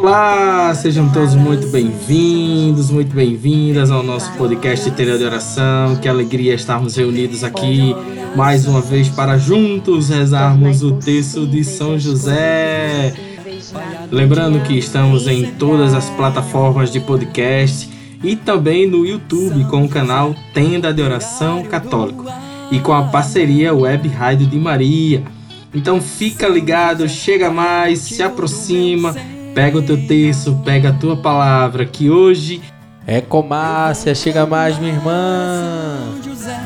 Olá, sejam todos muito bem-vindos, muito bem-vindas ao nosso podcast Tenda de Oração. Que alegria estarmos reunidos aqui mais uma vez para juntos rezarmos o texto de São José. Lembrando que estamos em todas as plataformas de podcast e também no YouTube com o canal Tenda de Oração Católico e com a parceria Web Rádio de Maria. Então fica ligado, chega mais, se aproxima, pega o teu texto, pega a tua palavra, que hoje é Comácia, chega mais, minha irmã. São José,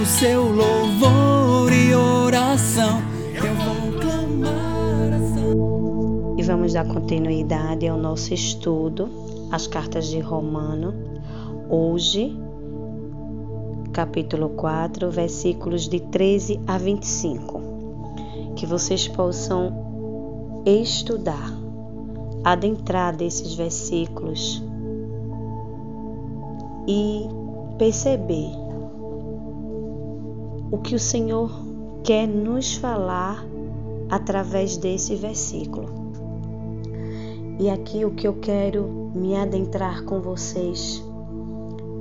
o seu louvor e oração. Eu vou clamar a São E vamos dar continuidade ao nosso estudo, as cartas de Romano. Hoje, capítulo 4, versículos de 13 a 25. Que vocês possam estudar, adentrar desses versículos e perceber o que o Senhor quer nos falar através desse versículo. E aqui o que eu quero me adentrar com vocês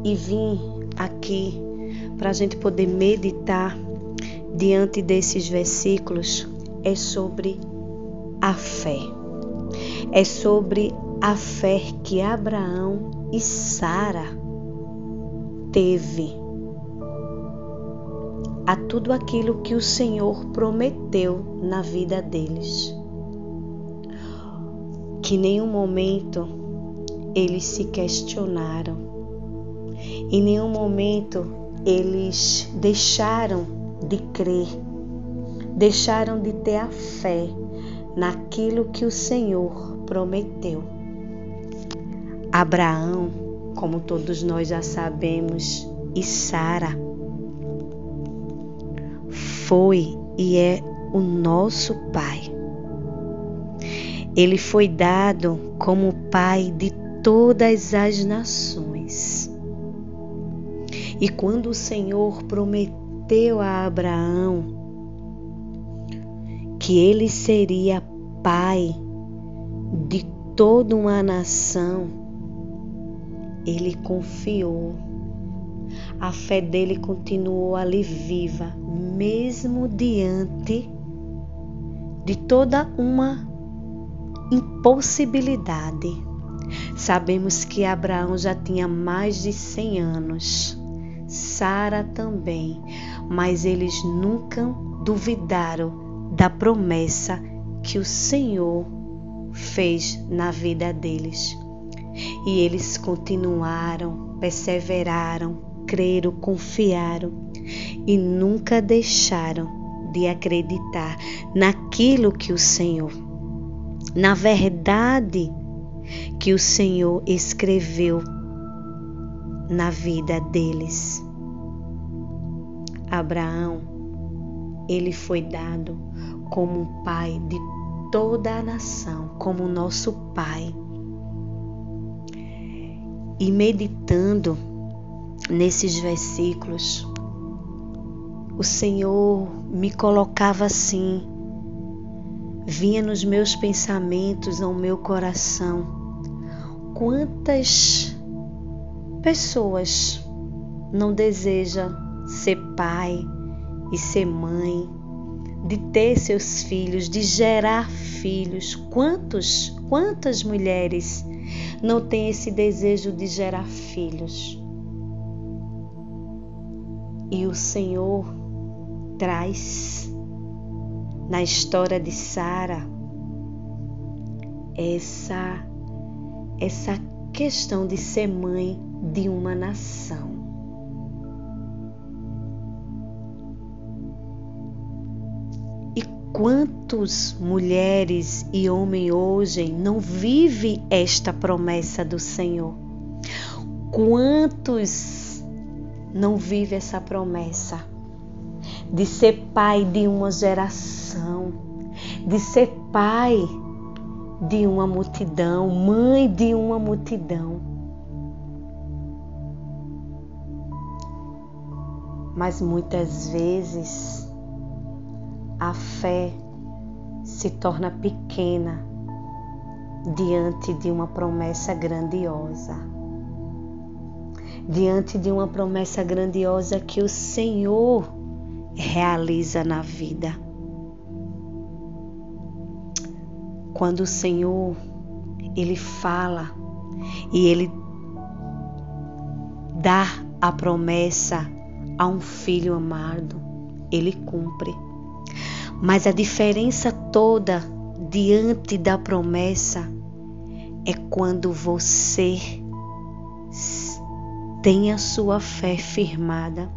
e vim aqui para a gente poder meditar diante desses versículos é sobre a fé. É sobre a fé que Abraão e Sara teve a tudo aquilo que o Senhor prometeu na vida deles. Que nenhum momento eles se questionaram, em nenhum momento eles deixaram de crer, deixaram de ter a fé naquilo que o Senhor prometeu. Abraão, como todos nós já sabemos, e Sara foi e é o nosso Pai. Ele foi dado como Pai de todas as nações. E quando o Senhor prometeu a Abraão que ele seria pai de toda uma nação, ele confiou. A fé dele continuou ali viva, mesmo diante de toda uma impossibilidade. Sabemos que Abraão já tinha mais de 100 anos, Sara também, mas eles nunca duvidaram da promessa que o Senhor fez na vida deles. E eles continuaram, perseveraram, creram, confiaram e nunca deixaram de acreditar naquilo que o Senhor, na verdade que o Senhor escreveu na vida deles. Abraão, ele foi dado como pai de toda a nação, como nosso pai. E meditando nesses versículos, o Senhor me colocava assim, vinha nos meus pensamentos, ao meu coração, quantas pessoas não desejam ser pai e ser mãe, de ter seus filhos, de gerar filhos. Quantos, quantas mulheres não têm esse desejo de gerar filhos? E o Senhor traz na história de Sara essa essa questão de ser mãe de uma nação. Quantos mulheres e homens hoje não vivem esta promessa do Senhor? Quantos não vivem essa promessa? de ser pai de uma geração, de ser pai de uma multidão, mãe de uma multidão. Mas muitas vezes a fé se torna pequena diante de uma promessa grandiosa. Diante de uma promessa grandiosa que o Senhor realiza na vida. Quando o Senhor ele fala e ele dá a promessa a um filho amado, ele cumpre. Mas a diferença toda diante da promessa é quando você tem a sua fé firmada,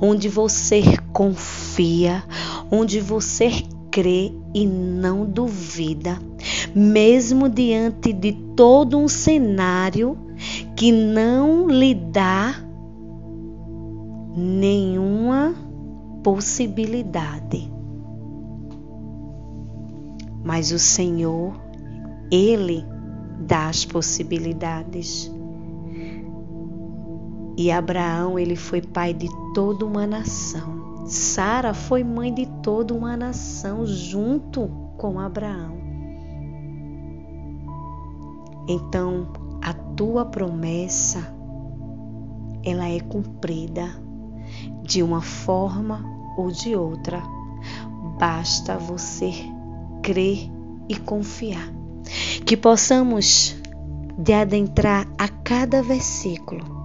onde você confia, onde você crê e não duvida, mesmo diante de todo um cenário que não lhe dá nenhuma possibilidade. Mas o Senhor, Ele dá as possibilidades. E Abraão, ele foi pai de toda uma nação. Sara foi mãe de toda uma nação junto com Abraão. Então, a tua promessa ela é cumprida de uma forma ou de outra. Basta você crer e confiar. Que possamos de adentrar a cada versículo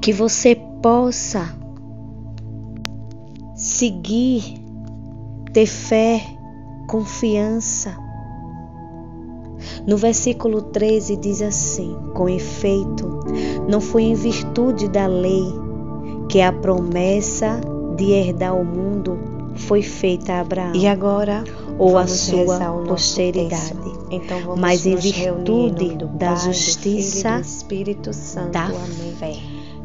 que você possa seguir, ter fé, confiança. No versículo 13 diz assim: Com efeito, não foi em virtude da lei que a promessa de herdar o mundo foi feita a Abraão. E agora, ou a sua posteridade. Então vamos mas em virtude da justiça, Espírito Santo, da Amém. fé.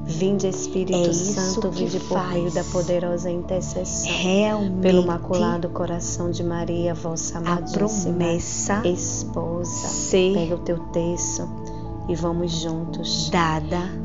Vinde Espírito é Santo, vinde por meio da poderosa intercessão. Realmente, pelo maculado coração de Maria, vossa amadíssima esposa. Pega o teu texto e vamos juntos. Dada.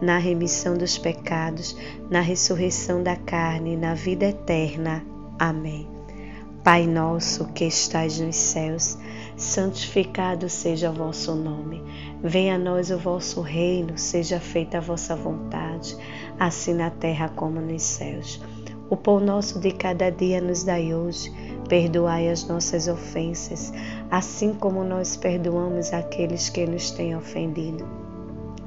na remissão dos pecados, na ressurreição da carne, na vida eterna. Amém. Pai nosso que estais nos céus, santificado seja o vosso nome. Venha a nós o vosso reino, seja feita a vossa vontade, assim na terra como nos céus. O pão nosso de cada dia nos dai hoje. Perdoai as nossas ofensas, assim como nós perdoamos aqueles que nos têm ofendido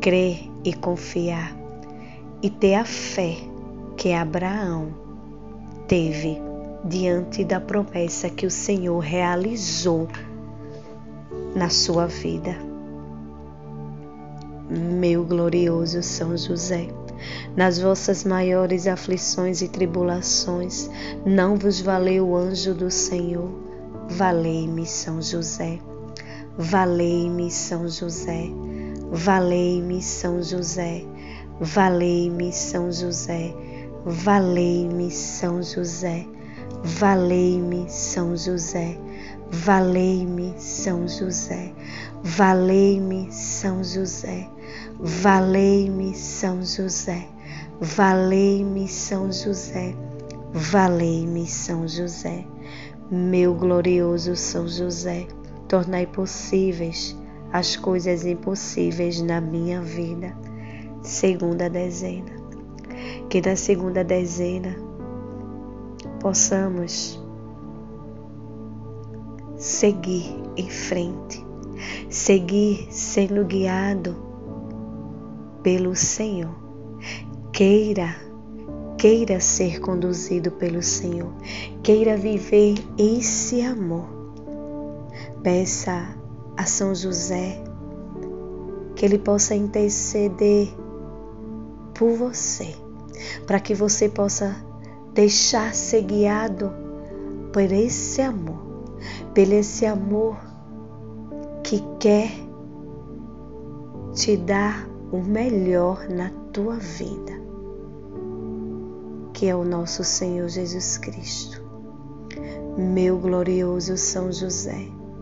crer e confiar e ter a fé que Abraão teve diante da promessa que o Senhor realizou na sua vida. Meu glorioso São José, nas vossas maiores aflições e tribulações, não vos valeu o anjo do Senhor? Valei-me, São José. Valei-me, São José. Valei-me, São José, valei-me, São José, valei-me, São José, Valei-me, São José. Valei-me, São José. Valei-me, São José. Valei-me, São José. Valei-me, São José. Valei-me, São José. Meu glorioso São José, tornai possíveis as coisas impossíveis na minha vida. Segunda dezena. Que na segunda dezena possamos seguir em frente, seguir sendo guiado pelo Senhor. Queira, queira ser conduzido pelo Senhor, queira viver esse amor. Peça a São José que ele possa interceder por você, para que você possa deixar ser guiado por esse amor, pelo esse amor que quer te dar o melhor na tua vida, que é o nosso Senhor Jesus Cristo. Meu glorioso São José,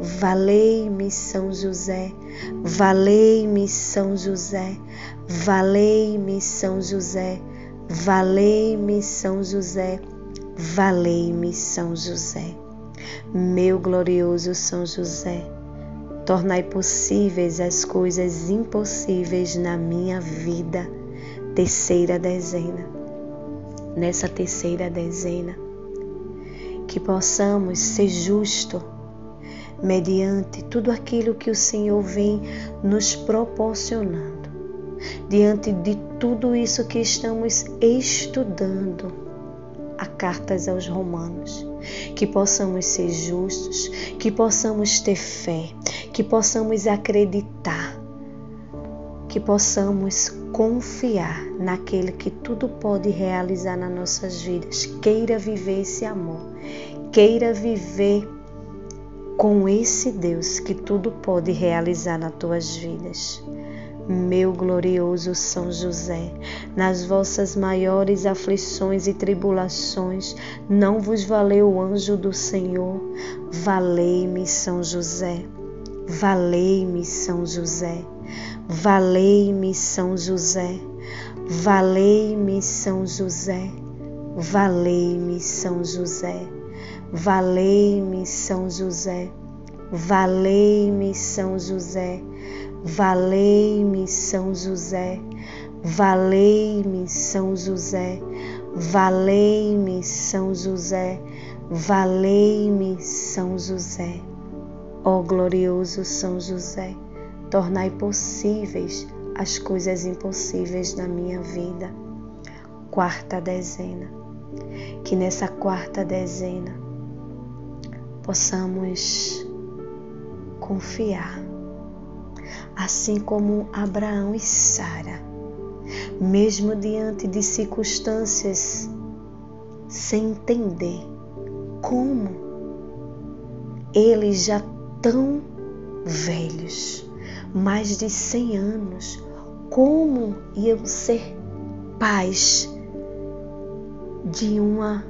Valei-me, São José. Valei-me, São José. Valei-me, São José. Valei-me, São José. Valei-me, São José. Meu glorioso São José, tornai possíveis as coisas impossíveis na minha vida. Terceira dezena. Nessa terceira dezena, que possamos ser justo mediante tudo aquilo que o Senhor vem nos proporcionando, diante de tudo isso que estamos estudando, a cartas aos Romanos que possamos ser justos, que possamos ter fé, que possamos acreditar, que possamos confiar naquele que tudo pode realizar nas nossas vidas. Queira viver esse amor, queira viver com esse Deus que tudo pode realizar nas tuas vidas meu glorioso São José, nas vossas maiores aflições e tribulações, não vos valeu o anjo do Senhor? Valei-me, São José. Valei-me, São José. Valei-me, São José. Valei-me, São José. Valei-me, São José. Valei-me, São José. Valei-me, São José. Valei-me, São José. Valei-me, São José. Valei-me, São José. Valei-me, São José. Ó glorioso São José, tornai possíveis as coisas impossíveis na minha vida. Quarta dezena. Que nessa quarta dezena possamos confiar assim como Abraão e Sara, mesmo diante de circunstâncias sem entender como eles já tão velhos, mais de 100 anos, como iam ser pais de uma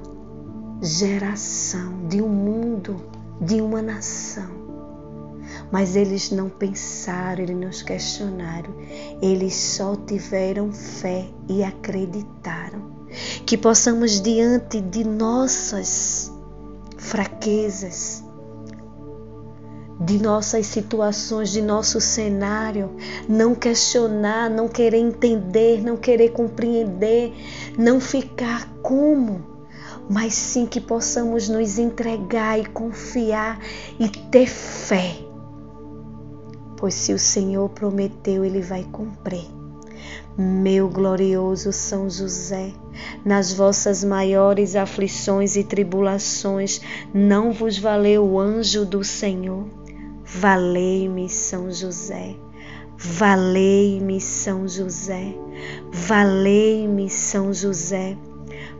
geração, de um mundo, de uma nação. Mas eles não pensaram, eles não questionaram, eles só tiveram fé e acreditaram. Que possamos, diante de nossas fraquezas, de nossas situações, de nosso cenário, não questionar, não querer entender, não querer compreender, não ficar como, mas sim que possamos nos entregar e confiar e ter fé pois se o Senhor prometeu, ele vai cumprir. Meu glorioso São José, nas vossas maiores aflições e tribulações, não vos valeu o anjo do Senhor? valei-me São José. Valei-me São José. Valei-me São José.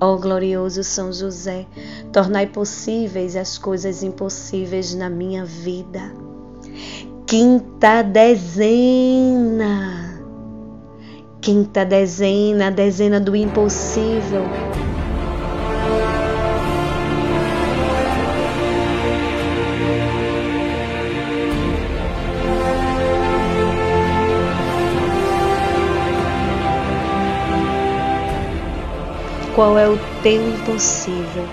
Ó glorioso São José, tornai possíveis as coisas impossíveis na minha vida. Quinta dezena. Quinta dezena, dezena do impossível. Qual é o teu impossível?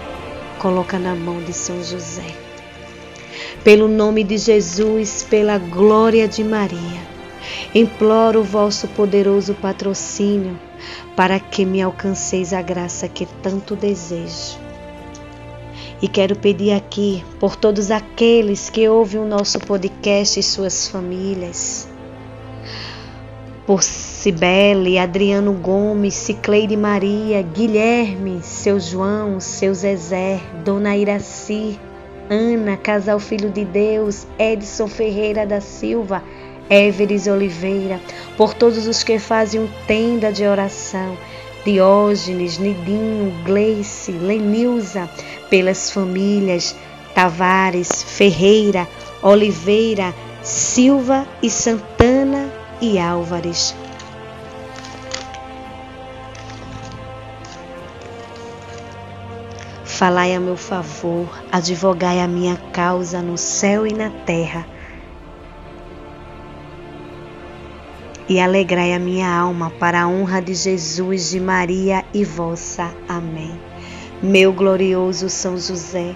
Coloca na mão de São José. Pelo nome de Jesus, pela glória de Maria, imploro o vosso poderoso patrocínio para que me alcanceis a graça que tanto desejo. E quero pedir aqui por todos aqueles que ouvem o nosso podcast e suas famílias, por Cibele, Adriano Gomes, Cicleide Maria, Guilherme, seu João, seu Zezé, Dona Iraci, Ana, Casal Filho de Deus, Edson Ferreira da Silva, Everes Oliveira, por todos os que fazem tenda de oração, Diógenes, Nidinho, Gleice, Lenilza, pelas famílias Tavares, Ferreira, Oliveira, Silva e Santana e Álvares. Falai a meu favor, advogai a minha causa no céu e na terra. E alegrai a minha alma para a honra de Jesus, de Maria e vossa. Amém. Meu glorioso São José,